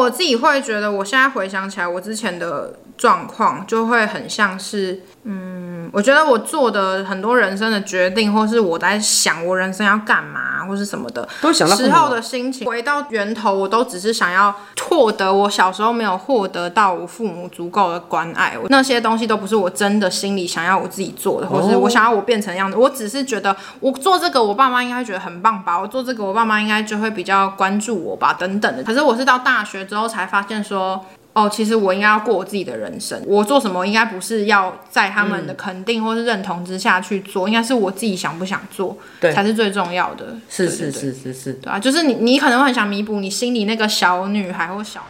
我自己会觉得，我现在回想起来，我之前的状况就会很像是，嗯，我觉得我做的很多人生的决定，或是我在想我人生要干嘛，或是什么的，都想到时候的心情，回到源头，我都只是想要获得我小时候没有获得到我父母足够的关爱，那些东西都不是我真的心里想要我自己做的，或是我想要我变成样子，我只是觉得我做这个，我爸妈应该觉得很棒吧，我做这个，我爸妈应该就会比较关注我吧，等等的。可是我是到大学之后才发现说。哦，其实我应该要过我自己的人生。我做什么，应该不是要在他们的肯定或是认同之下去做，嗯、应该是我自己想不想做，对，才是最重要的。是是是是是，对啊，就是你，你可能会很想弥补你心里那个小女孩或小。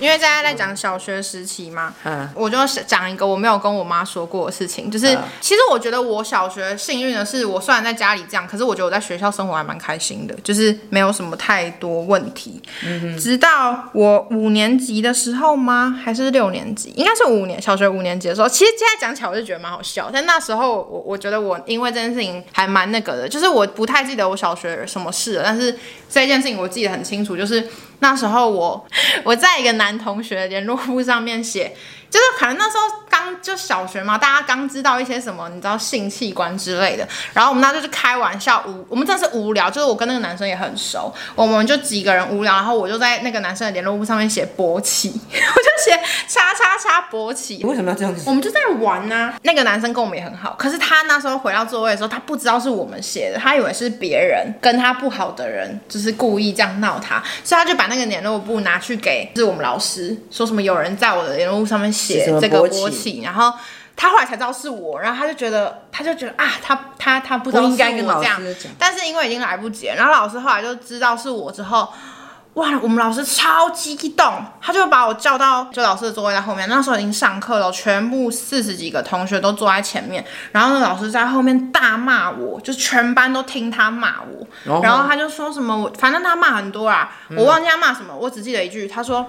因为大家在讲小学时期嘛，嗯，我就讲一个我没有跟我妈说过的事情，就是其实我觉得我小学幸运的是，我虽然在家里这样，可是我觉得我在学校生活还蛮开心的，就是没有什么太多问题。嗯。直到我五年级的时候吗？还是六年级？应该是五年，小学五年级的时候。其实现在讲起来我就觉得蛮好笑，但那时候我我觉得我因为这件事情还蛮那个的，就是我不太记得我小学什么事了，但是这件事情我记得很清楚，就是。那时候我我在一个男同学的联络簿上面写。就是可能那时候刚就小学嘛，大家刚知道一些什么，你知道性器官之类的。然后我们那就是开玩笑无，我们真的是无聊。就是我跟那个男生也很熟，我们就几个人无聊，然后我就在那个男生的联络簿上面写勃起，我就写叉叉叉勃起。为什么要这样子？我们就在玩呢、啊。那个男生跟我们也很好，可是他那时候回到座位的时候，他不知道是我们写的，他以为是别人跟他不好的人，就是故意这样闹他，所以他就把那个联络簿拿去给就是我们老师，说什么有人在我的联络簿上面写。写这个国企，然后他后来才知道是我，然后他就觉得，他就觉得啊，他他他不知道是我这样，但是因为已经来不及了，然后老师后来就知道是我之后，哇，我们老师超激动，他就把我叫到就老师的座位在后面，那时候已经上课了，全部四十几个同学都坐在前面，然后那老师在后面大骂我，就全班都听他骂我，然后他就说什么我，反正他骂很多啊，我忘记他骂什么，我只记得一句，他说。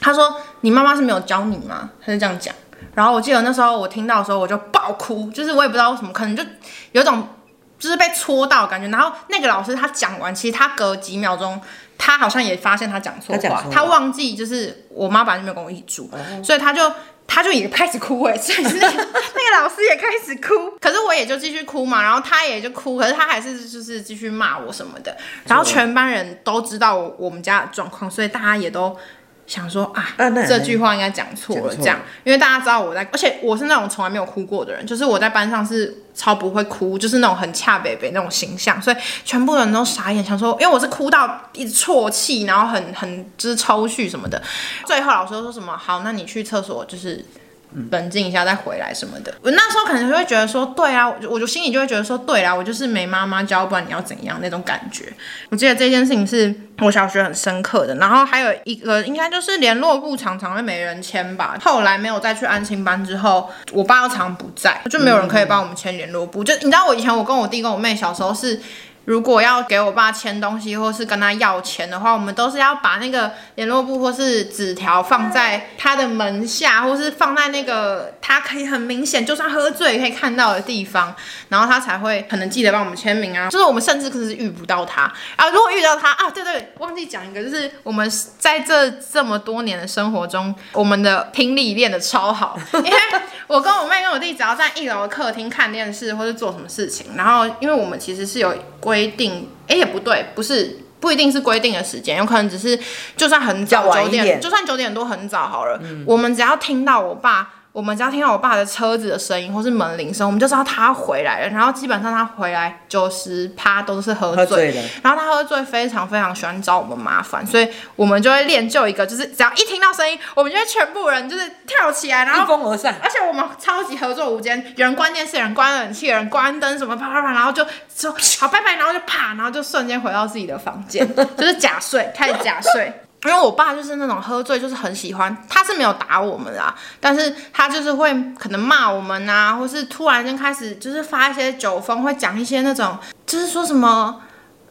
他说：“你妈妈是没有教你吗？”他就这样讲。然后我记得那时候我听到的时候，我就爆哭，就是我也不知道为什么，可能就有种就是被戳到感觉。然后那个老师他讲完，其实他隔几秒钟，他好像也发现他讲错话，他，他忘记就是我妈本来就没有跟我一起住，嗯、所以他就他就也开始哭哎，所以是 那个老师也开始哭，可是我也就继续哭嘛，然后他也就哭，可是他还是就是继续骂我什么的。然后全班人都知道我们家的状况，所以大家也都。想说啊，啊这句话应该讲错了，这样，因为大家知道我在，而且我是那种从来没有哭过的人，就是我在班上是超不会哭，就是那种很恰北北那种形象，所以全部人都傻眼，想说，因为我是哭到一直啜泣，然后很很就是抽搐什么的，最后老师说什么，好，那你去厕所就是。冷静一下再回来什么的，我那时候可能就会觉得说，对啊，我就心里就会觉得说，对啊，我就是没妈妈教，不然你要怎样那种感觉。我记得这件事情是我小学很深刻的，然后还有一个应该就是联络簿常常会没人签吧。后来没有再去安亲班之后，我爸又常不在，就没有人可以帮我们签联络簿。就你知道我以前我跟我弟跟我妹小时候是。如果要给我爸签东西，或是跟他要钱的话，我们都是要把那个联络簿或是纸条放在他的门下，或是放在那个他可以很明显，就算喝醉也可以看到的地方，然后他才会可能记得帮我们签名啊。就是我们甚至可是遇不到他啊。如果遇到他啊，对对，忘记讲一个，就是我们在这这么多年的生活中，我们的听力练得超好，因为我跟我妹跟我弟只要在一楼的客厅看电视或是做什么事情，然后因为我们其实是有。规定，哎、欸，也不对，不是，不一定是规定的时间，有可能只是，就算很早九点，就算九点多很早好了，嗯、我们只要听到我爸。我们只要听到我爸的车子的声音，或是门铃声，我们就知道他回来了。然后基本上他回来九十趴都是喝醉，喝醉的。然后他喝醉非常非常喜欢找我们麻烦，所以我们就会练就一个，就是只要一听到声音，我们就会全部人就是跳起来，然后一哄而散。而且我们超级合作无间，有人关电视，有人关冷气，有人关灯，什么啪啪啪，然后就说好拜拜，然后就啪，然后就瞬间回到自己的房间，就是假睡，开始假睡。因为我爸就是那种喝醉，就是很喜欢，他是没有打我们啊，但是他就是会可能骂我们啊，或是突然间开始就是发一些酒疯，会讲一些那种，就是说什么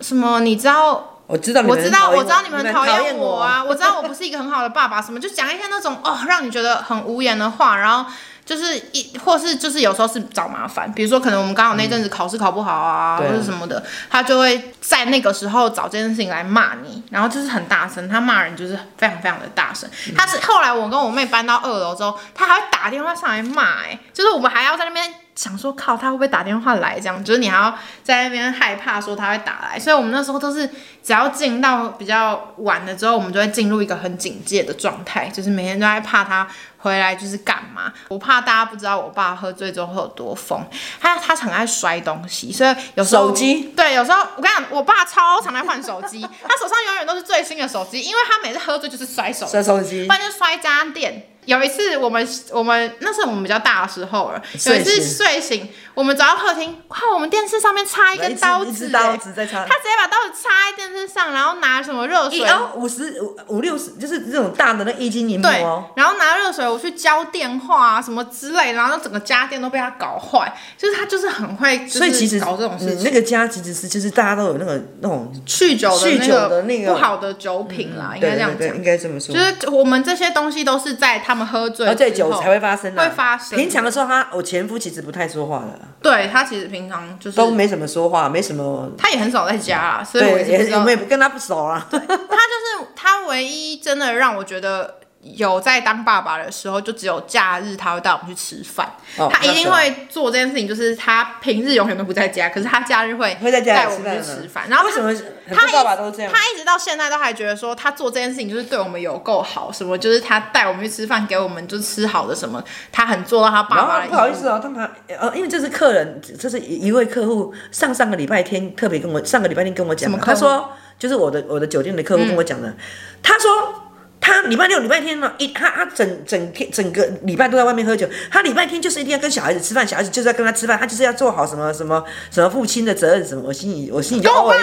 什么，你知道，我知道，我知道，我知道你们讨厌我啊，我知道我不是一个很好的爸爸，什么就讲一些那种哦，让你觉得很无言的话，然后就是一或是就是有时候是找麻烦，比如说可能我们刚好那阵子考试考不好啊，嗯、或者什么的，他就会在那个时候找这件事情来骂你，然后就是很大声，他骂人就是非常非常的大声。嗯、他是后来我跟我妹搬到二楼之后，他还会打电话上来骂，哎，就是我们还要在那边。想说靠，他会不会打电话来？这样就是你还要在那边害怕说他会打来，所以我们那时候都是只要进到比较晚了之后，我们就会进入一个很警戒的状态，就是每天都在怕他回来就是干嘛。我怕大家不知道我爸喝醉之后会有多疯，他他常爱摔东西，所以有时候手机对，有时候我跟你讲，我爸超常爱换手机，他手上永远都是最新的手机，因为他每次喝醉就是摔手摔手机，不然就摔家电。有一次，我们我们那是我们比较大的时候了。有一次睡醒，我们走到客厅，哇，我们电视上面插一根刀子，刀子在插。他直接把刀子插在电视上，然后拿什么热水，然后五十五五六十，就是这种大的那液晶萤幕哦。然后拿热水我去浇电话啊什么之类，然后整个家电都被他搞坏。就是他就是很会，所以其实搞这种事情。那个家其实是就是大家都有那个那种酗酒酗酒的那个不好的酒品啦，应该这样讲，应该这么说。就是我们这些东西都是在他们喝醉。喝醉酒才会发生的，会发生。平常的时候，他我前夫其实不太说话的。对，他其实平常就是都没什么说话，没什么。他也很少在家啊，所以我也我们也不跟他不熟啊。对，他就是他唯一真的让我觉得。有在当爸爸的时候，就只有假日他会带我们去吃饭。哦、他一定会做这件事情，就是他平日永远都不在家，可是他假日会会在家带我们去吃饭。然后为什么很多爸爸都这样？他一直到现在都还觉得说，他做这件事情就是对我们有够好，什么就是他带我们去吃饭，给我们就吃好的什么，他很做到他爸爸的。不好意思哦，他们呃，因为这是客人，这是一位客户，上上个礼拜天特别跟我，上个礼拜天跟我讲，他说就是我的我的酒店的客户跟我讲的，嗯、他说。他礼拜六、礼拜天呢，一他他整整天整个礼拜都在外面喝酒。他礼拜天就是一定要跟小孩子吃饭，小孩子就是要跟他吃饭，他就是要做好什么什么什么父亲的责任什么。我心里我心里就 OS，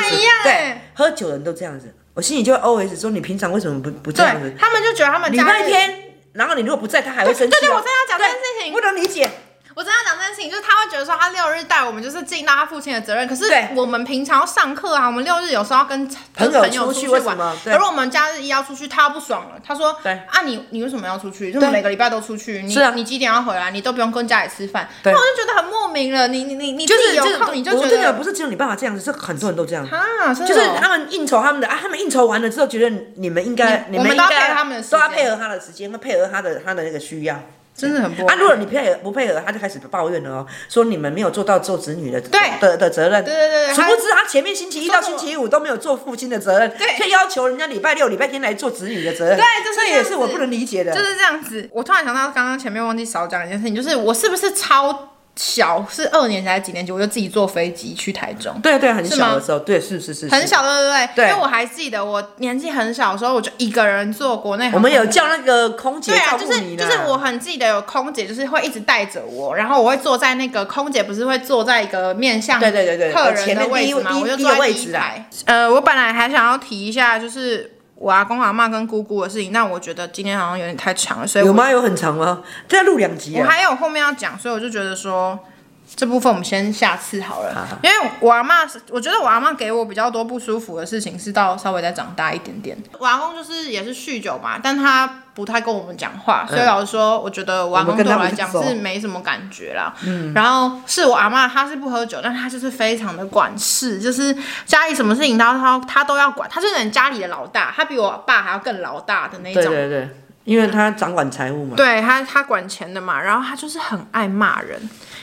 对，喝酒人都这样子，我心里就 OS 说，你平常为什么不不这样子？他们就觉得他们礼拜天，然后你如果不在，他还会生气。对对，我真的要讲这件事情，不能理解。我真的讲这件事情，就是他会觉得说他六日带我们就是尽到他父亲的责任，可是我们平常要上课啊，我们六日有时候要跟跟朋友出去玩，可是我们假日一要出去，他不爽了，他说，对啊你你为什么要出去？就每个礼拜都出去，你你几点要回来？你都不用跟家里吃饭，那我就觉得很莫名了。你你你你就是有空你就觉得不是只有你爸爸这样子，是很多人都这样。啊，就是他们应酬他们的啊，他们应酬完了之后，觉得你们应该你们应该都要配合他的时间，会配合他的他的那个需要。真的很不啊！如果你配合不配合，他就开始抱怨了哦，说你们没有做到做子女的对的的责任。对对对，殊不知他前面星期一到星期五都没有做父亲的责任，对，却要求人家礼拜六、礼拜天来做子女的责任。对，这也是我不能理解的。就是这样子。我突然想到，刚刚前面忘记少讲一件事情，就是我是不是超？小是二年级还是几年级？我就自己坐飞机去台中。对对，很小的时候，对，是是是，很小，对对对。因为我还记得我年纪很小的时候，我就一个人坐国内。我们有叫那个空姐照顾你。对啊，就是就是我很记得有空姐，就是会一直带着我，然后我会坐在那个空姐不是会坐在一个面向对对对对客人的位置嘛？我就坐在第一排。呃，我本来还想要提一下，就是。我阿公阿妈跟姑姑的事情，那我觉得今天好像有点太长了，所以有吗？有很长吗？这要录两集啊！我还有后面要讲，所以我就觉得说。这部分我们先下次好了，好好，因为我阿妈是，我觉得我阿妈给我比较多不舒服的事情是到稍微再长大一点点。我阿公就是也是酗酒嘛，但他不太跟我们讲话，所以老实说，我觉得我阿公对我来讲是没什么感觉啦。嗯，然后是我阿妈，她是不喝酒，但她就是非常的管事，就是家里什么事情她她她都要管，她是人家里的老大，她比我爸还要更老大的那种。对对对，因为他掌管财务嘛。对他，他管钱的嘛，然后他就是很爱骂人。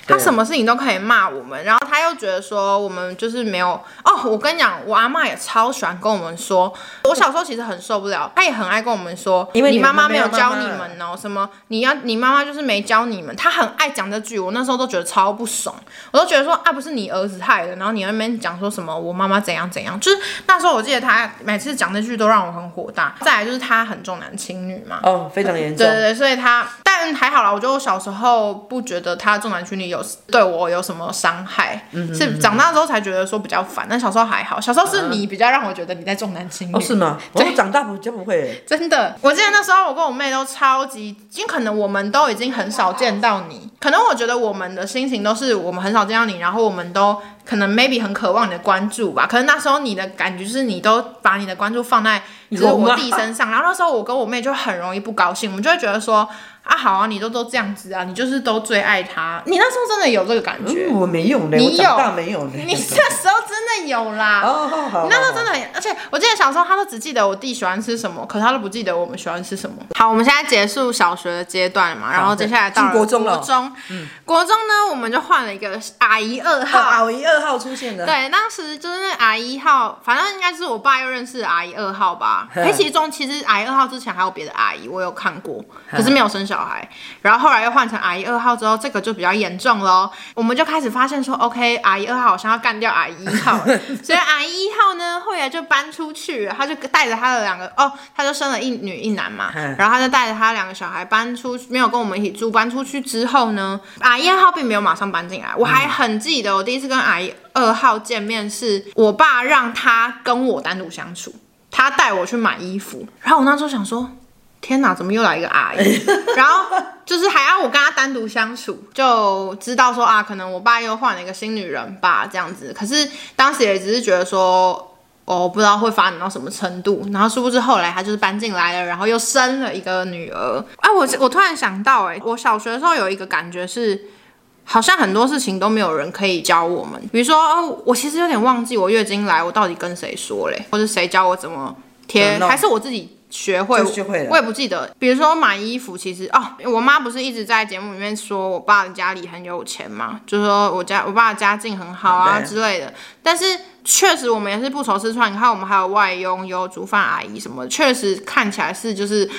他什么事情都可以骂我们，然后他又觉得说我们就是没有哦。我跟你讲，我阿妈也超喜欢跟我们说，我小时候其实很受不了，他也很爱跟我们说，因为你妈妈没有教你们哦，什么你要你妈妈就是没教你们，他很爱讲这句，我那时候都觉得超不爽，我都觉得说啊，不是你儿子害的，然后你那边讲说什么我妈妈怎样怎样，就是那时候我记得他每次讲这句都让我很火大。再来就是他很重男轻女嘛，哦，非常严重，对对对，所以他但还好啦，我觉得我小时候不觉得他重男轻女有。对我有什么伤害？嗯、哼哼是长大之后才觉得说比较烦，但小时候还好。小时候是你比较让我觉得你在重男轻女。哦，是吗？我长大不就不会。真的，我记得那时候我跟我妹都超级，因为可能我们都已经很少见到你，可能我觉得我们的心情都是我们很少见到你，然后我们都可能 maybe 很渴望你的关注吧。可能那时候你的感觉就是你都把你的关注放在就是我弟身上，然后那时候我跟我妹就很容易不高兴，我们就会觉得说。啊，好啊，你都都这样子啊，你就是都最爱他。你那时候真的有这个感觉？嗯、我没有呢，你有？我没有呢。你这时候真的有啦。哦，好，好。你那时候真的，而且我记得小时候他都只记得我弟喜欢吃什么，可是他都不记得我们喜欢吃什么。好，我们现在结束小学的阶段了嘛，然后接下来到了国中了。国中，嗯，国中呢，我们就换了一个阿姨二号。阿姨二号出现的。对，当时就是那阿姨一号，反正应该是我爸又认识阿姨二号吧。黑其中其实阿姨二号之前还有别的阿姨，我有看过，可是没有生小孩。然后后来又换成阿姨二号之后，这个就比较严重喽。我们就开始发现说，OK，阿姨二号好像要干掉阿姨一号，所以阿姨一号呢，后来就搬出去，他就带着他的两个，哦，他就生了一女一男嘛，然后他就带着他两个小孩搬出，没有跟我们一起住。搬出去之后呢，阿姨二号并没有马上搬进来。我还很记得，我第一次跟阿姨二号见面，是我爸让他跟我单独相处，他带我去买衣服，然后我那时候想说。天哪，怎么又来一个阿姨？然后就是还要我跟她单独相处，就知道说啊，可能我爸又换了一个新女人吧，这样子。可是当时也只是觉得说，哦，不知道会发展到什么程度。然后殊不知后来她就是搬进来了，然后又生了一个女儿。哎，我我突然想到，哎，我小学的时候有一个感觉是，好像很多事情都没有人可以教我们。比如说，哦，我其实有点忘记我月经来，我到底跟谁说嘞？或者谁教我怎么贴？还是我自己？学会，学会了，我也不记得。比如说买衣服，其实哦，我妈不是一直在节目里面说我爸的家里很有钱嘛，就是说我家我爸的家境很好啊之类的。但是确实我们也是不愁吃穿，你看我们还有外佣，有煮饭阿姨什么，确实看起来是就是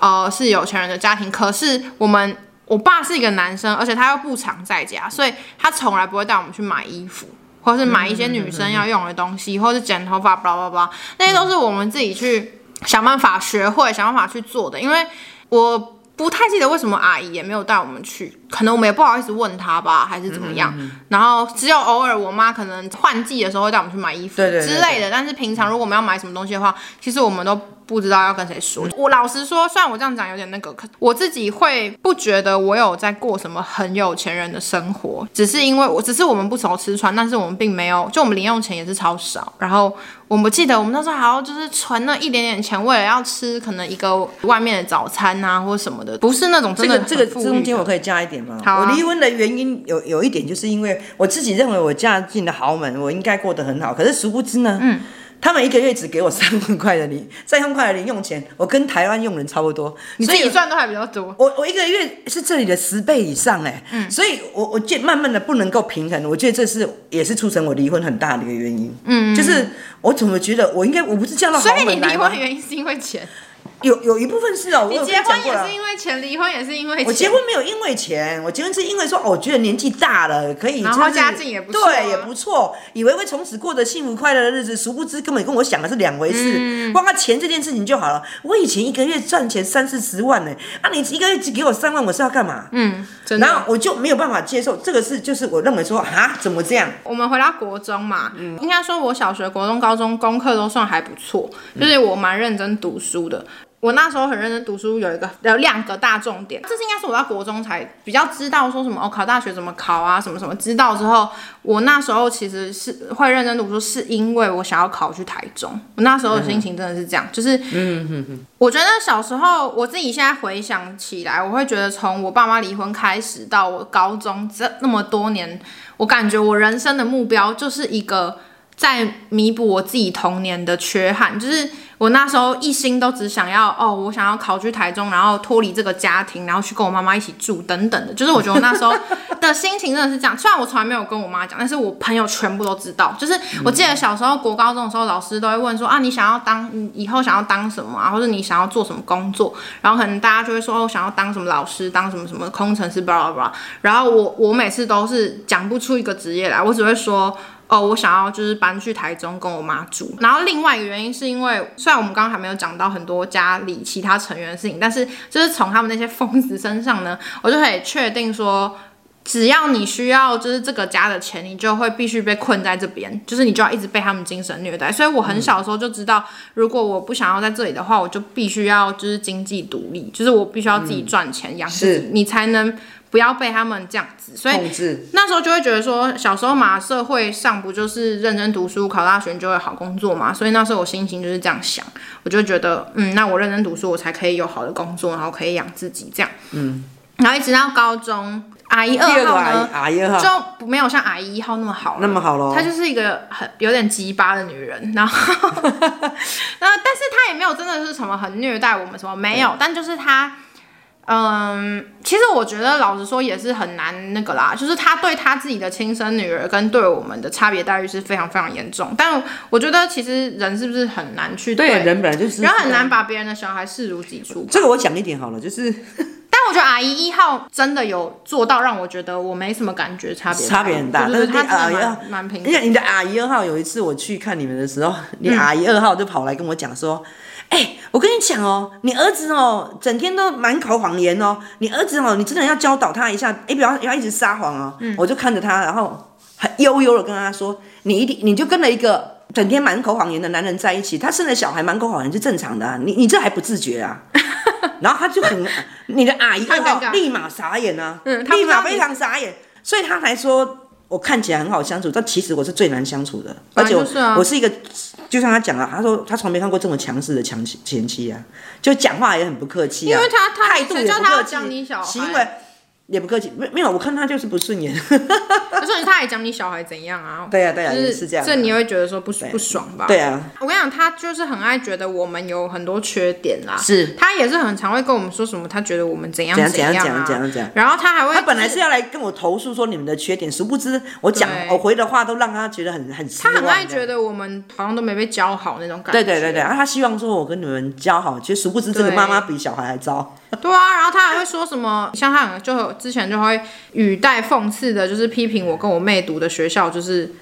呃是有钱人的家庭。可是我们我爸是一个男生，而且他又不常在家，所以他从来不会带我们去买衣服，或是买一些女生要用的东西，或是剪头发，巴拉巴拉，那些都是我们自己去。想办法学会，想办法去做的，因为我不太记得为什么阿姨也没有带我们去，可能我们也不好意思问他吧，还是怎么样。嗯嗯嗯，然后只有偶尔我妈可能换季的时候会带我们去买衣服之类的，但是平常如果我们要买什么东西的话，其实我们都。不知道要跟谁说。我老实说，虽然我这样讲有点那个，可我自己会不觉得我有在过什么很有钱人的生活，只是因为我只是我们不愁吃穿，但是我们并没有，就我们零用钱也是超少。然后我们记得我们那时候还要就是存那一点点钱，为了要吃可能一个外面的早餐啊或什么的，不是那种真的。这个这个中间我可以加一点吗？好啊。我离婚的原因有有一点，就是因为我自己认为我嫁进了豪门，我应该过得很好，可是殊不知呢。嗯。他们一个月只给我三万块的零三万块的零用钱，我跟台湾佣人差不多，你自己赚都还比较多。我我一个月是这里的十倍以上哎，嗯，所以我我觉慢慢的不能够平衡，我觉得这是也是促成我离婚很大的一个原因，嗯，就是我怎么觉得我应该我不是嫁到豪门？所以你离婚的原因是因为钱。有有一部分是哦，我结婚也是因为钱，离婚也是因为钱。我结婚没有因为钱，我结婚是因为说，哦，我觉得年纪大了，可以，然后家境也不错，对，也不错，以为会从此过着幸福快乐的日子，殊不知根本跟我想的是两回事。嗯、光靠钱这件事情就好了。我以前一个月赚钱三四十万呢，啊，你一个月只给我三万，我是要干嘛？嗯，真的。然后我就没有办法接受这个事，就是我认为说，啊，怎么这样？我们回到国中嘛，嗯，应该说我小学、国中、高中功课都算还不错，就是我蛮认真读书的。我那时候很认真读书，有一个有两个大重点，这是应该是我到国中才比较知道说什么哦，考大学怎么考啊，什么什么。知道之后，我那时候其实是会认真读书，是因为我想要考去台中。我那时候的心情真的是这样，就是，嗯哼哼。我觉得小时候我自己现在回想起来，我会觉得从我爸妈离婚开始到我高中这那么多年，我感觉我人生的目标就是一个在弥补我自己童年的缺憾，就是。我那时候一心都只想要哦，我想要考去台中，然后脱离这个家庭，然后去跟我妈妈一起住等等的。就是我觉得我那时候的心情真的是这样。虽然我从来没有跟我妈讲，但是我朋友全部都知道。就是我记得小时候国高中的时候，老师都会问说啊，你想要当，你以后想要当什么啊，或者你想要做什么工作？然后可能大家就会说哦，我想要当什么老师，当什么什么工程师，巴拉巴拉。然后我我每次都是讲不出一个职业来，我只会说。哦，我想要就是搬去台中跟我妈住。然后另外一个原因是因为，虽然我们刚刚还没有讲到很多家里其他成员的事情，但是就是从他们那些疯子身上呢，我就可以确定说，只要你需要就是这个家的钱，你就会必须被困在这边，就是你就要一直被他们精神虐待。所以我很小的时候就知道，如果我不想要在这里的话，我就必须要就是经济独立，就是我必须要自己赚钱养自己，你才能。不要被他们这样子，所以那时候就会觉得说，小时候嘛，社会上不就是认真读书，考大学就会好工作嘛，所以那时候我心情就是这样想，我就觉得，嗯，那我认真读书，我才可以有好的工作，然后可以养自己这样，嗯，然后一直到高中，阿姨二号呢，阿姨二号。就没有像阿姨一号那么好，那么好咯，她就是一个很有点鸡巴的女人，然后，然后，但是她也没有真的是什么很虐待我们什么没有，但就是她。嗯，其实我觉得老实说也是很难那个啦，就是他对他自己的亲生女儿跟对我们的差别待遇是非常非常严重。但我觉得其实人是不是很难去对，对人本来就是人很难把别人的小孩视如己出。这个我讲一点好了，就是，但我觉得阿姨一号真的有做到让我觉得我没什么感觉差别，差别很大。就是他阿姨蛮平，因为你的阿姨二号有一次我去看你们的时候，你阿姨二号就跑来跟我讲说。哎、欸，我跟你讲哦，你儿子哦，整天都满口谎言哦。你儿子哦，你真的要教导他一下，哎、欸，不要不要一直撒谎哦。嗯、我就看着他，然后很悠悠的跟他说：“你一定你就跟了一个整天满口谎言的男人在一起，他生了小孩满口谎言是正常的啊。你你这还不自觉啊？” 然后他就很，你的阿姨二号立马傻眼啊，嗯、立马非常傻眼，所以他才说。我看起来很好相处，但其实我是最难相处的，而且我是、啊、我是一个，就像他讲了，他说他从没看过这么强势的强前妻啊，就讲话也很不客气啊，因为他他态度也不客气，行为。也不客气，没没有，我看他就是不顺眼。可是他也讲你小孩怎样啊？对呀对呀，就是是这样。这你会觉得说不不爽吧？对啊。我跟你讲，他就是很爱觉得我们有很多缺点啦。是。他也是很常会跟我们说什么，他觉得我们怎样怎样怎样怎样怎样。然后他还会，他本来是要来跟我投诉说你们的缺点，殊不知我讲我回的话都让他觉得很很。他很爱觉得我们好像都没被教好那种感觉。对对对对，他希望说我跟你们教好，其实殊不知这个妈妈比小孩还糟。对啊，然后他还会说什么，像他就之前就会语带讽刺的，就是批评我跟我妹读的学校就是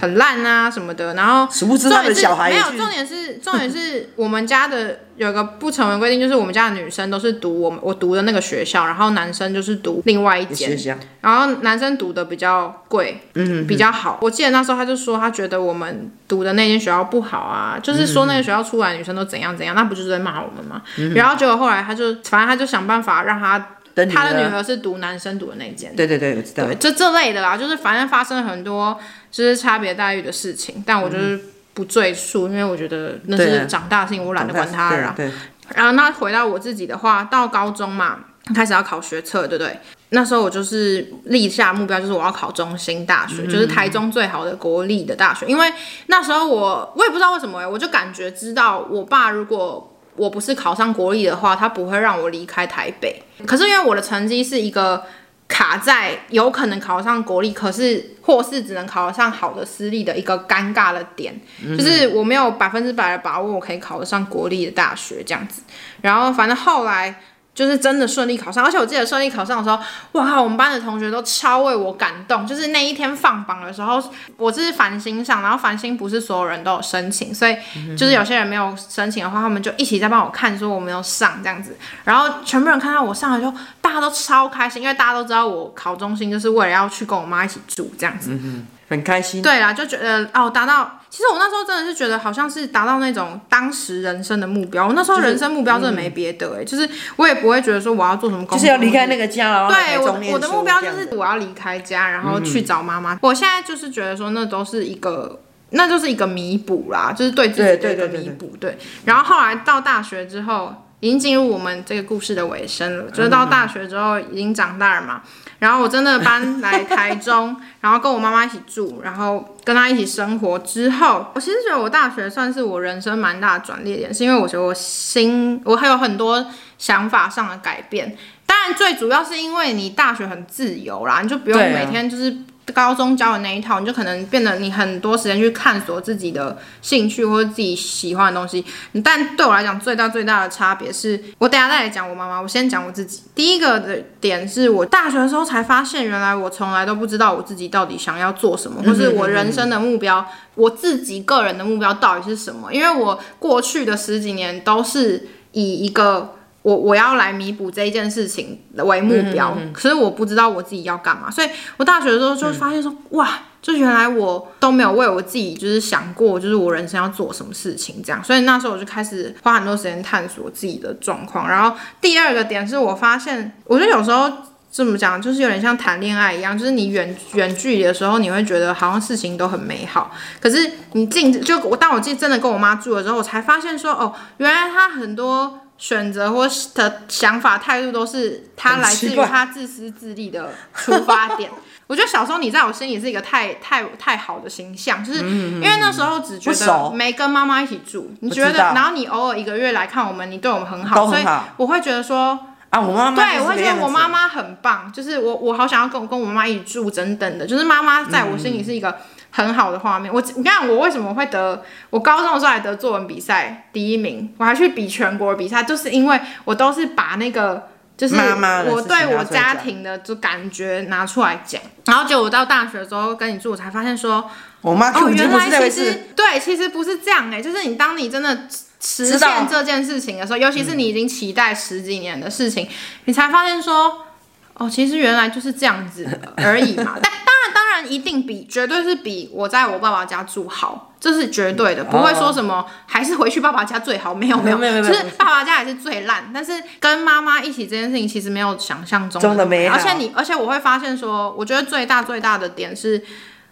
很烂啊什么的。然后殊不知他的小孩没有，重点是重点是我们家的有个不成文规定，就是我们家的女生都是读我们我读的那个学校，然后男生就是读另外一间，然后男生读的比较贵，嗯，比较好。我记得那时候他就说他觉得我们读的那间学校不好啊，就是说那个学校出来的女生都怎样怎样，那不就是在骂我们吗？然后结果后来他就反正他就想办法让他。他的女儿是读男生读的那间，对对对，我知道。对，就这类的啦，就是反正发生了很多就是差别待遇的事情，但我就是不赘述，嗯、因为我觉得那是长大性，我懒得管他了。对。然后那回到我自己的话，到高中嘛，开始要考学测，对不对？那时候我就是立下目标，就是我要考中心大学，嗯、就是台中最好的国立的大学。因为那时候我我也不知道为什么我就感觉知道我爸如果。我不是考上国立的话，他不会让我离开台北。可是因为我的成绩是一个卡在有可能考上国立，可是或是只能考上好的私立的一个尴尬的点，嗯、就是我没有百分之百的把握我可以考得上国立的大学这样子。然后反正后来。就是真的顺利考上，而且我记得顺利考上的时候，哇！我们班的同学都超为我感动。就是那一天放榜的时候，我是繁星上，然后繁星不是所有人都有申请，所以就是有些人没有申请的话，他们就一起在帮我看，说我没有上这样子。然后全部人看到我上了之后，大家都超开心，因为大家都知道我考中心就是为了要去跟我妈一起住这样子。嗯很开心，对啦，就觉得哦，达到。其实我那时候真的是觉得，好像是达到那种当时人生的目标。我那时候人生目标真的没别的哎、欸，就是、我也不会觉得说我要做什么工作，就是要离开那个家了。对，我我的目标就是我要离开家，然后去找妈妈。嗯、我现在就是觉得说，那都是一个，那就是一个弥补啦，就是对自己的一个弥补。对，然后后来到大学之后，已经进入我们这个故事的尾声了。就是到大学之后，已经长大了嘛。然后我真的搬来台中，然后跟我妈妈一起住，然后跟她一起生活之后，我其实觉得我大学算是我人生蛮大的转捩点，是因为我觉得我心我还有很多想法上的改变。当然最主要是因为你大学很自由啦，你就不用每天就是。高中教的那一套，你就可能变得你很多时间去探索自己的兴趣或者自己喜欢的东西。但对我来讲，最大最大的差别是，我等下再来讲我妈妈。我先讲我自己。第一个的点是我大学的时候才发现，原来我从来都不知道我自己到底想要做什么，或是我人生的目标，我自己个人的目标到底是什么？因为我过去的十几年都是以一个。我我要来弥补这一件事情为目标，嗯嗯嗯，可是我不知道我自己要干嘛，所以我大学的时候就发现说，嗯、哇，就原来我都没有为我自己就是想过，就是我人生要做什么事情这样，所以那时候我就开始花很多时间探索自己的状况。然后第二个点是我发现，我觉得有时候这么讲，就是有点像谈恋爱一样，就是你远 远距离的时候，你会觉得好像事情都很美好。可是你进就我当我进真的跟我妈住了之后，我才发现说，哦，原来她很多选择或的想法态度都是他来自于他自私自利的出发点。我觉得小时候你在我心里是一个太太太好的形象，就是因为那时候只觉得没跟妈妈一起住，你觉得，然后你偶尔一个月来看我们，你对我们很好，所以我会觉得说。啊，我妈妈对，我会觉得我妈妈很棒，就是我我好想要跟跟我妈妈一起住，等等的，就是妈妈在我心里是一个很好的画面。嗯、我你看我为什么会得，我高中的时候还得作文比赛第一名，我还去比全国比赛，就是因为我都是把那个就是我对我家庭的就感觉拿出来讲，然后结果我到大学的时候跟你住，我才发现说，我妈哦，原来其实对，其实不是这样哎、欸，就是你当你真的。实现这件事情的时候，尤其是你已经期待十几年的事情，嗯、你才发现说，哦，其实原来就是这样子而已嘛。但当然，一定比绝对是比我在我爸爸家住好，这是绝对的，不会说什么还是回去爸爸家最好，没有没有没有，就是爸爸家也是最烂。但是跟妈妈一起这件事情，其实没有想象中的美好。而且你，而且我会发现说，我觉得最大最大的点是，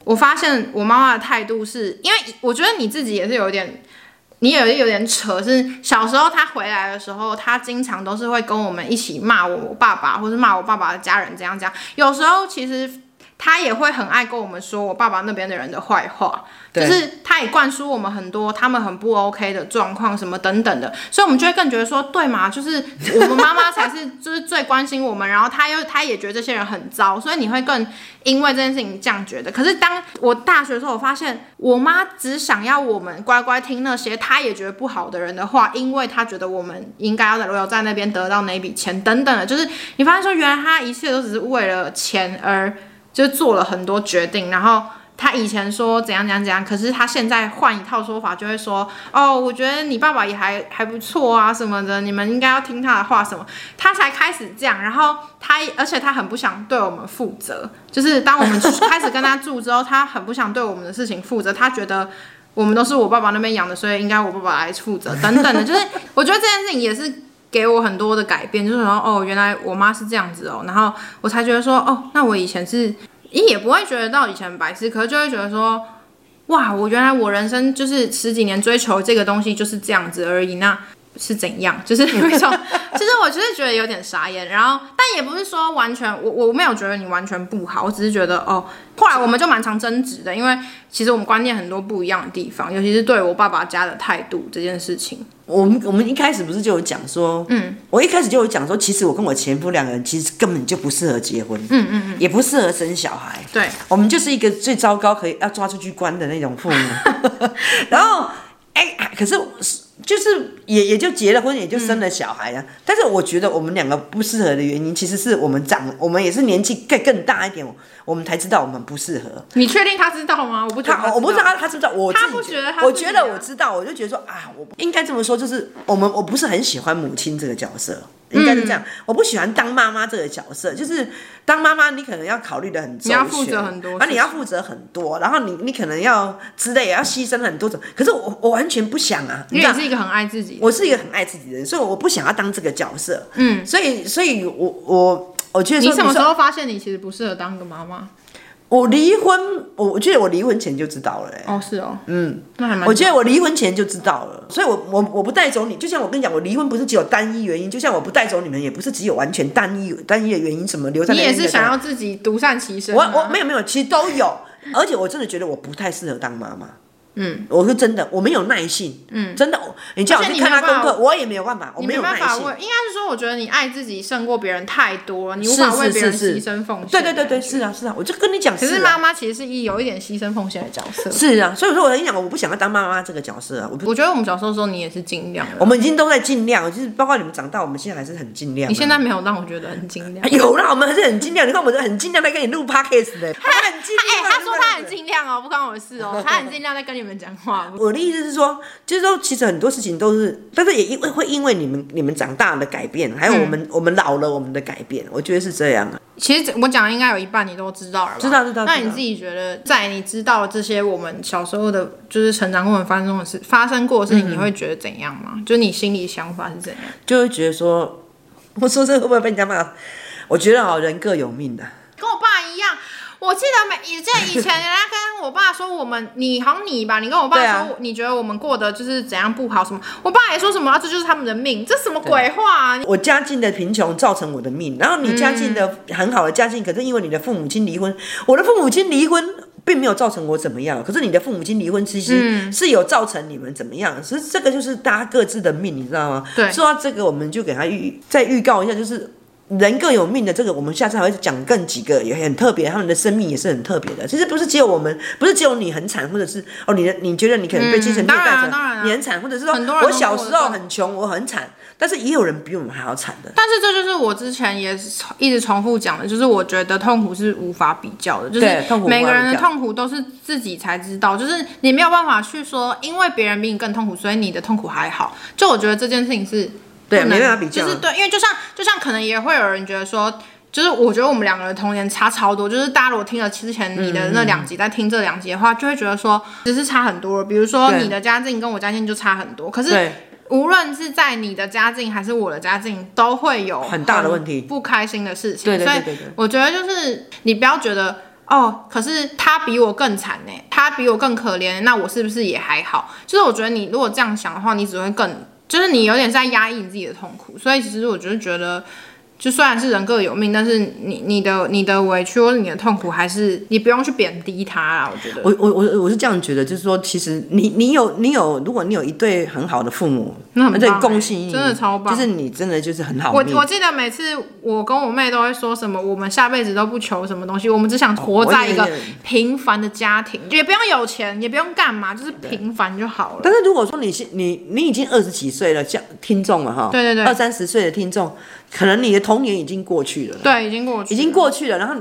我发现我妈妈的态度是，因为我觉得你自己也是有点。你有有点扯，是小时候他回来的时候，他经常都是会跟我们一起骂我，我爸爸，或是骂我爸爸的家人，这样讲。有时候其实他也会很爱跟我们说我爸爸那边的人的坏话。就是他也灌输我们很多他们很不 OK 的状况什么等等的，所以我们就会更觉得说，对嘛，就是我们妈妈才是 就是最关心我们，然后他又他也觉得这些人很糟，所以你会更因为这件事情这样觉得。可是当我大学的时候，我发现我妈只想要我们乖乖听那些他也觉得不好的人的话，因为他觉得我们应该要在留在那边得到那笔钱等等的，就是你发现说，原来他一切都只是为了钱而就做了很多决定，然后。他以前说怎样怎样怎样，可是他现在换一套说法，就会说哦，我觉得你爸爸也还还不错啊什么的，你们应该要听他的话什么。他才开始这样，然后他而且他很不想对我们负责，就是当我们开始跟他住之后，他很不想对我们的事情负责，他觉得我们都是我爸爸那边养的，所以应该我爸爸来负责等等的。就是我觉得这件事情也是给我很多的改变，就是说哦，原来我妈是这样子哦，然后我才觉得说哦，那我以前是你。也不会觉得到以前白痴，可是就会觉得说，哇，我原来我人生就是十几年追求这个东西就是这样子而已，那是怎样？就是有一种，其实我就是觉得有点傻眼。然后，但也不是说完全，我我没有觉得你完全不好，我只是觉得哦，后来我们就蛮常争执的，因为其实我们观念很多不一样的地方，尤其是对我爸爸家的态度这件事情。我们我们一开始不是就有讲说，嗯，我一开始就有讲说，其实我跟我前夫两个人其实根本就不适合结婚，嗯嗯嗯，也不适合生小孩，对，我们就是一个最糟糕可以要抓出去关的那种父母 然后，哎、欸，可是就是也也就结了婚，也就生了小孩啊。嗯、但是我觉得我们两个不适合的原因，其实是我们长，我们也是年纪更更大一点。我们才知道我们不适合。你确定他知道吗？我不知道他，我不知道他，他知不知道？我他不觉得他，我觉得我知道，我就觉得说啊，我应该这么说，就是我们我不是很喜欢母亲这个角色，应该是这样。嗯、我不喜欢当妈妈这个角色，就是当妈妈你可能要考虑的很周全，你要负责很多，啊，你要负责很多，然后你你可能要之类也要牺牲很多种。可是我我完全不想啊，你也是一个很爱自己，我是一个很爱自己的人，所以我不想要当这个角色。嗯，所以所以我我我觉得你什么时候发现你其实不适合当个妈妈？我离婚，我我记得我离婚前就知道了、欸。哦，是哦，嗯，那还蛮。我记得我离婚前就知道了，所以我我我不带走你，就像我跟你讲，我离婚不是只有单一原因，就像我不带走你们，也不是只有完全单一单一的原因，什么留在。你也是想要自己独善其身。我我没有没有，其实都有，而且我真的觉得我不太适合当妈妈。嗯，我是真的，我没有耐性。嗯，真的，你叫我去看他功课，我也没有办法，我没有耐性。应该是说，我觉得你爱自己胜过别人太多，你无法为别人牺牲奉献。对对对对，是啊是啊，我就跟你讲。可是妈妈其实是一有一点牺牲奉献的角色。是啊，所以说我跟你讲，我不想要当妈妈这个角色啊。我我觉得我们小时候的时候，你也是尽量。我们已经都在尽量，就是包括你们长大，我们现在还是很尽量。你现在没有让我觉得很尽量。有啦，我们还是很尽量。你看，我们很尽量在跟你录 podcast 的。他很尽量。哎，他说他很尽量哦，不关我的事哦，他很尽量在跟你们讲话。我的意思是说，就是说，其实很多事情都是，但是也因为会因为你们你们长大的改变，还有我们、嗯、我们老了我们的改变，我觉得是这样啊。其实我讲的应该有一半你都知道了吧？知道知道。那你自己觉得，在你知道这些我们小时候的，就是成长过程发生的事发生过的事情，嗯、你会觉得怎样吗？就是你心里想法是怎样？就会觉得说，我说这个会不会被人家骂？我觉得哦，人各有命的。我记得每以前以前人家跟我爸说我们，你好像你吧，你跟我爸说，啊、你觉得我们过得就是怎样不好什么？我爸也说什么，啊、这就是他们的命，这什么鬼话啊？我家境的贫穷造成我的命，然后你家境的很好的家境，可是因为你的父母亲离婚，我的父母亲离婚并没有造成我怎么样，可是你的父母亲离婚其实是有造成你们怎么样，所以这个就是大家各自的命，你知道吗？对，说到这个，我们就给他预再预告一下，就是。人各有命的这个，我们下次还会讲更几个也很特别，他们的生命也是很特别的。其实不是只有我们，不是只有你很惨，或者是哦，你的你觉得你可能被精神虐待者，你很惨，或者是说我小时候很穷，我很惨，但是也有人比我们还要惨的。但是这就是我之前也一直重复讲的，就是我觉得痛苦是无法比较的，就是每个人的痛苦都是自己才知道，就是你没有办法去说，因为别人比你更痛苦，所以你的痛苦还好。就我觉得这件事情是。对，没办法比较，就是对，因为就像就像可能也会有人觉得说，就是我觉得我们两个人童年差超多，就是大家如果听了之前你的那两集，再听这两集的话，就会觉得说其实差很多。比如说你的家境跟我家境就差很多，可是无论是在你的家境还是我的家境，都会有很大的问题，不开心的事情。对对对对，所以我觉得就是你不要觉得哦，可是他比我更惨呢，他比我更可怜，那我是不是也还好？就是我觉得你如果这样想的话，你只会更。就是你有点在压抑你自己的痛苦，所以其实我就是觉得。就虽然是人各有命，但是你你的你的委屈或者你的痛苦，还是你不用去贬低他啦。我觉得，我我我我是这样觉得，就是说，其实你你有你有，如果你有一对很好的父母，那很棒，恭喜你，真的超棒。就是你真的就是很好。我我记得每次我跟我妹都会说什么，我们下辈子都不求什么东西，我们只想活在一个平凡的家庭，也不用有钱，也不用干嘛，就是平凡就好了。但是如果说你你你已经二十几岁了，像听众了哈，对对对，二三十岁的听众。可能你的童年已经过去了，对，已经过去，已经过去了。然后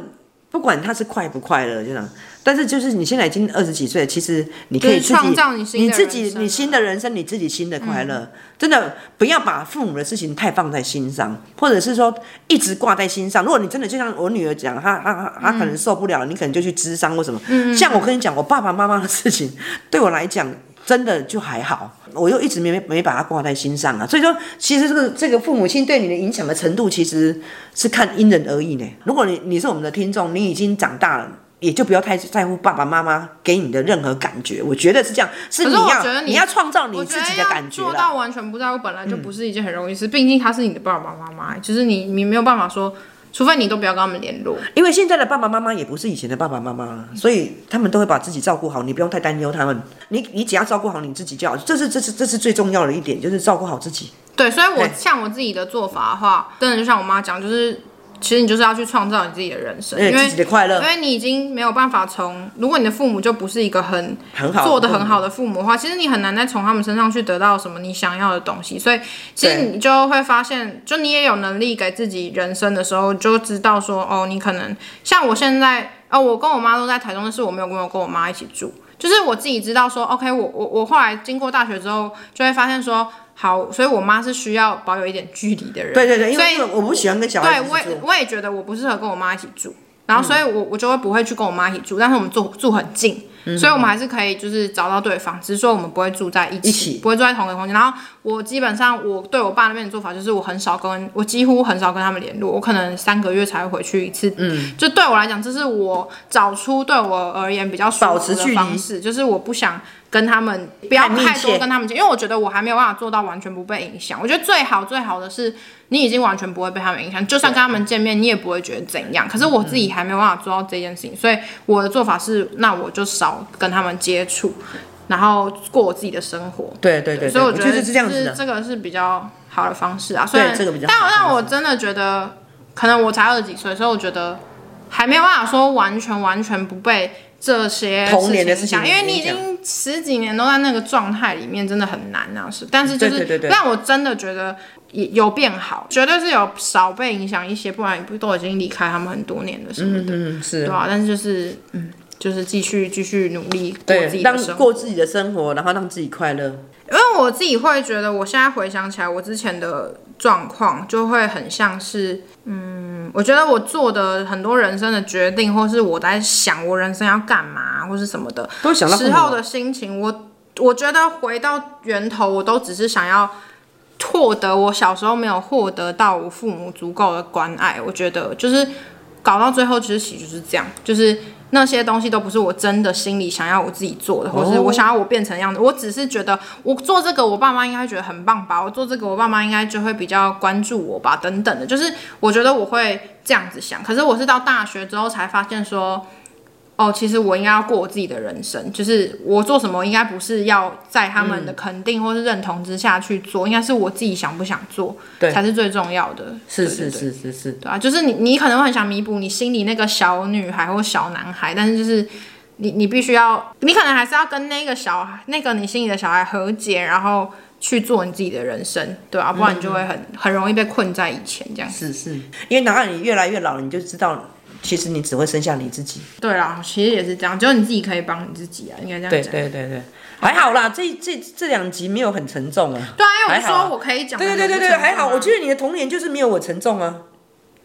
不管他是快不快乐，这样，但是就是你现在已经二十几岁，其实你可以创造你新的，你自己你新的人生，你自己新的快乐。嗯、真的不要把父母的事情太放在心上，或者是说一直挂在心上。如果你真的就像我女儿讲，她她她可能受不了，嗯、你可能就去咨商或什么。嗯、像我跟你讲，我爸爸妈妈的事情，对我来讲。真的就还好，我又一直没没没把它挂在心上啊。所以说，其实这个这个父母亲对你的影响的程度，其实是看因人而异呢。如果你你是我们的听众，你已经长大了，也就不要太在乎爸爸妈妈给你的任何感觉。我觉得是这样，是你要你，你要创造你自己的感觉。做到完全不在乎，本来就不是一件很容易事。毕竟他是你的爸爸妈妈，就是你你没有办法说。除非你都不要跟他们联络，因为现在的爸爸妈妈也不是以前的爸爸妈妈，所以他们都会把自己照顾好，你不用太担忧他们。你你只要照顾好你自己就好，这是这是这是最重要的一点，就是照顾好自己。对，所以我像我自己的做法的话，真的就像我妈讲，就是。其实你就是要去创造你自己的人生，因为自己的快乐，因为你已经没有办法从，如果你的父母就不是一个很很好做的很好的父母的话，其实你很难再从他们身上去得到什么你想要的东西。所以其实你就会发现，就你也有能力给自己人生的时候，就知道说，哦，你可能像我现在，哦，我跟我妈都在台中，但是我没有跟我跟我妈一起住，就是我自己知道说，OK，我我我后来经过大学之后，就会发现说。好，所以我妈是需要保有一点距离的人。对对对，因为我不喜欢跟小孩子住。对，我也我也觉得我不适合跟我妈一起住，然后所以我我就会不会去跟我妈一起住，但是我们住住很近。所以，我们还是可以就是找到对方，只是说我们不会住在一起，一起不会住在同一个空间。然后，我基本上我对我爸那边的做法就是，我很少跟我几乎很少跟他们联络，我可能三个月才会回去一次。嗯，就对我来讲，这是我找出对我而言比较舒服的方式，就是我不想跟他们不要太多跟他们见，因为我觉得我还没有办法做到完全不被影响。我觉得最好最好的是。你已经完全不会被他们影响，就算跟他们见面，你也不会觉得怎样。可是我自己还没有办法做到这件事情，所以我的做法是，那我就少跟他们接触，然后过我自己的生活。对对对，所以我觉得是这样子的，这个是比较好的方式啊。所以这个比较，但但我真的觉得，可能我才二十几岁，所以我觉得还没有办法说完全完全不被这些童年的事情影响，因为你已经十几年都在那个状态里面，真的很难啊。是，但是就是，但我真的觉得。有变好，绝对是有少被影响一些，不然你不都已经离开他们很多年了什么的，嗯，是，对吧？但是就是，嗯，就是继续继续努力过自己的生活，过自己的生活，然后让自己快乐。因为我自己会觉得，我现在回想起来，我之前的状况就会很像是，嗯，我觉得我做的很多人生的决定，或是我在想我人生要干嘛，或是什么的，都想到时候的心情，我我觉得回到源头，我都只是想要。获得我小时候没有获得到我父母足够的关爱。我觉得就是搞到最后，其实其实就是这样，就是。那些东西都不是我真的心里想要我自己做的，或是我想要我变成样子。我只是觉得我做这个，我爸妈应该觉得很棒吧。我做这个，我爸妈应该就会比较关注我吧，等等的。就是我觉得我会这样子想。可是我是到大学之后才发现说。哦，其实我应该要过我自己的人生，就是我做什么应该不是要在他们的肯定或是认同之下去做，嗯、应该是我自己想不想做，对，才是最重要的。是是是是是，对啊，就是你你可能会很想弥补你心里那个小女孩或小男孩，但是就是你你必须要，你可能还是要跟那个小孩，那个你心里的小孩和解，然后去做你自己的人生，对啊，不然你就会很很容易被困在以前这样。是是，因为哪怕你越来越老了，你就知道。其实你只会剩下你自己。对啊，其实也是这样，只有你自己可以帮你自己啊，应该这样讲。对对对对，还好啦，这这这两集没有很沉重啊。对啊，因为我说我可以讲。对对对对对，还好，我觉得你的童年就是没有我沉重啊。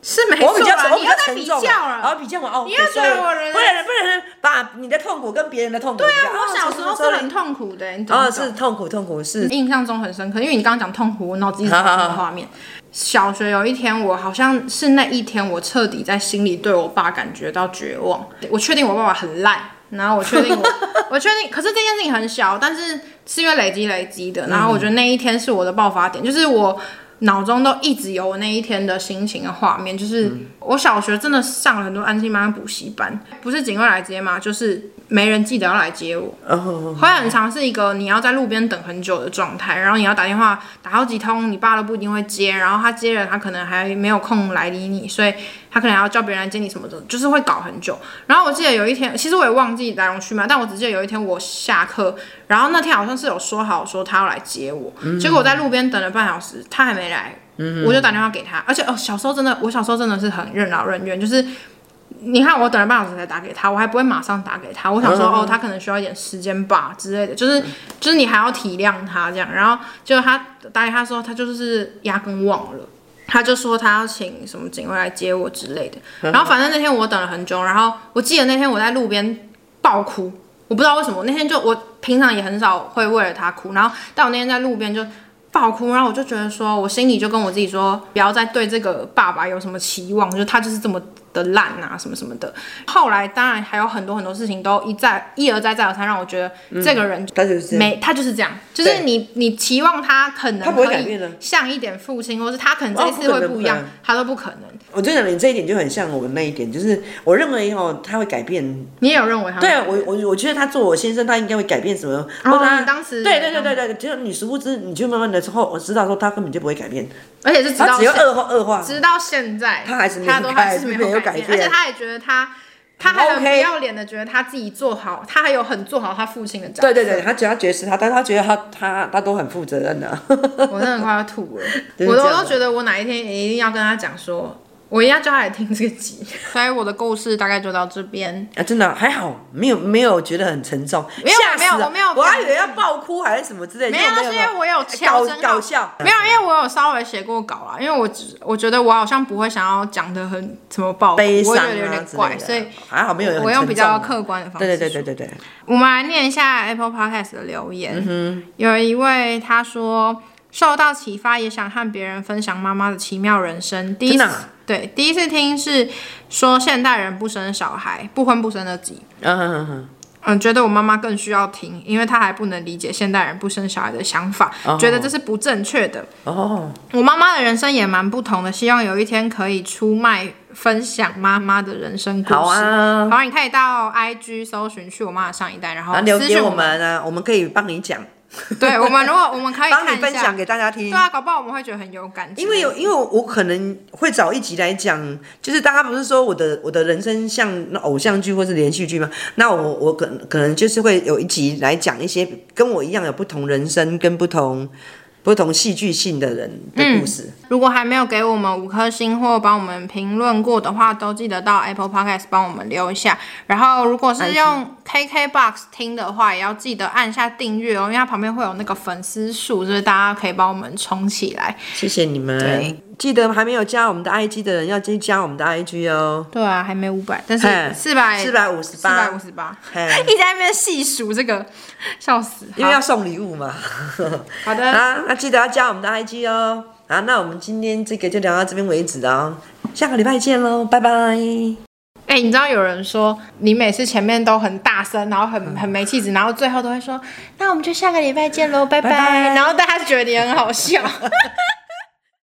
是没错，我比较我比较沉重了。然后比较我哦，你要觉得我人不能不能把你的痛苦跟别人的痛苦。对啊，我小时候是很痛苦的。哦，是痛苦痛苦是。印象中很深刻，因为你刚刚讲痛苦，我脑子一直有那个画面。小学有一天，我好像是那一天，我彻底在心里对我爸感觉到绝望。我确定我爸爸很烂，然后我确定我，我确定，可是这件事情很小，但是是因为累积累积的。然后我觉得那一天是我的爆发点，就是我脑中都一直有我那一天的心情的画面。就是我小学真的上了很多安心妈妈、补习班，不是警卫来接吗？就是。没人记得要来接我，会很长是一个你要在路边等很久的状态，然后你要打电话打好几通，你爸都不一定会接，然后他接了，他可能还没有空来理你，所以他可能要叫别人来接你什么的，就是会搞很久。然后我记得有一天，其实我也忘记来龙去脉，但我只记得有一天我下课，然后那天好像是有说好说他要来接我，结果我在路边等了半小时，他还没来，我就打电话给他，而且哦，小时候真的，我小时候真的是很任劳任怨，就是。你看，我等了半小时才打给他，我还不会马上打给他。我想说，哦，他可能需要一点时间吧之类的，就是就是你还要体谅他这样。然后就他打给他说，他就是压根忘了，他就说他要请什么警卫来接我之类的。然后反正那天我等了很久，然后我记得那天我在路边爆哭，我不知道为什么那天就我平常也很少会为了他哭，然后但我那天在路边就爆哭，然后我就觉得说我心里就跟我自己说，不要再对这个爸爸有什么期望，就是他就是这么。的烂啊，什么什么的。后来当然还有很多很多事情都一再一而再再而三让我觉得这个人没、嗯、他就是这样，就是你你期望他可能可以像一点父亲，或是他可能这一次会不一样，他都不可能。我觉得你这一点就很像我们那一点，就是我认为哦他会改变。你也有认为他？对啊，我我我觉得他做我先生，他应该会改变什么？哦，他当时对对对对对，就你殊不知，你就慢慢的之后我知道说他根本就不会改变，而且是直到他只要恶化恶化，直到现在他还是没他都还是没有。改变，而且他也觉得他，他还很不要脸的觉得他自己做好，他还有很做好他父亲的角色。对对对，他觉得他觉得他，但是他觉得他他他都很负责任的。我真的快要吐了，我都我都觉得我哪一天也一定要跟他讲说。我一定要叫他来听这个集，所以我的故事大概就到这边。啊，真的还好，没有没有觉得很沉重，没有没有我没有，我还以为要爆哭还是什么之类的，没有，是因为我有搞搞笑，没有，因为我有稍微写过稿啦，因为我我觉得我好像不会想要讲的很什么爆，悲伤，我觉得有点怪，所以还好没有，我用比较客观的方式，对对对对对对，我们来念一下 Apple Podcast 的留言，嗯、有一位他说。受到启发，也想和别人分享妈妈的奇妙人生。第一次，对，第一次听是说现代人不生小孩，不婚不生的急。嗯嗯嗯嗯，觉得我妈妈更需要听，因为她还不能理解现代人不生小孩的想法，觉得这是不正确的。哦，我妈妈的人生也蛮不同的，希望有一天可以出麦分享妈妈的人生故事。好啊，好，你可以到 IG 搜寻去我妈的上一代，然后留给我们啊，我们可以帮你讲。对我们，如果我们可以 帮你分享给大家听，对啊，搞不好我们会觉得很有感觉。因为有，因为我可能会找一集来讲，就是大家不是说我的我的人生像那偶像剧或是连续剧吗？那我我可可能就是会有一集来讲一些跟我一样有不同人生跟不同。不同戏剧性的人的故事。嗯，如果还没有给我们五颗星或帮我们评论过的话，都记得到 Apple Podcast 帮我们留一下。然后，如果是用 KKBOX 听的话，也要记得按下订阅哦，因为它旁边会有那个粉丝数，就是大家可以帮我们冲起来。谢谢你们，记得还没有加我们的 IG 的人要先加我们的 IG 哦。对啊，还没五百，但是四百四百五十八，四百五十八，一直在那边细数这个，笑死。因为要送礼物嘛。好的，啊，那记得要加我们的 IG 哦。啊，那我们今天这个就聊到这边为止哦，下个礼拜见喽，拜拜。哎、欸，你知道有人说你每次前面都很大声，然后很很没气质，然后最后都会说，那我们就下个礼拜见喽，拜拜。拜拜，然后大家觉得你很好笑。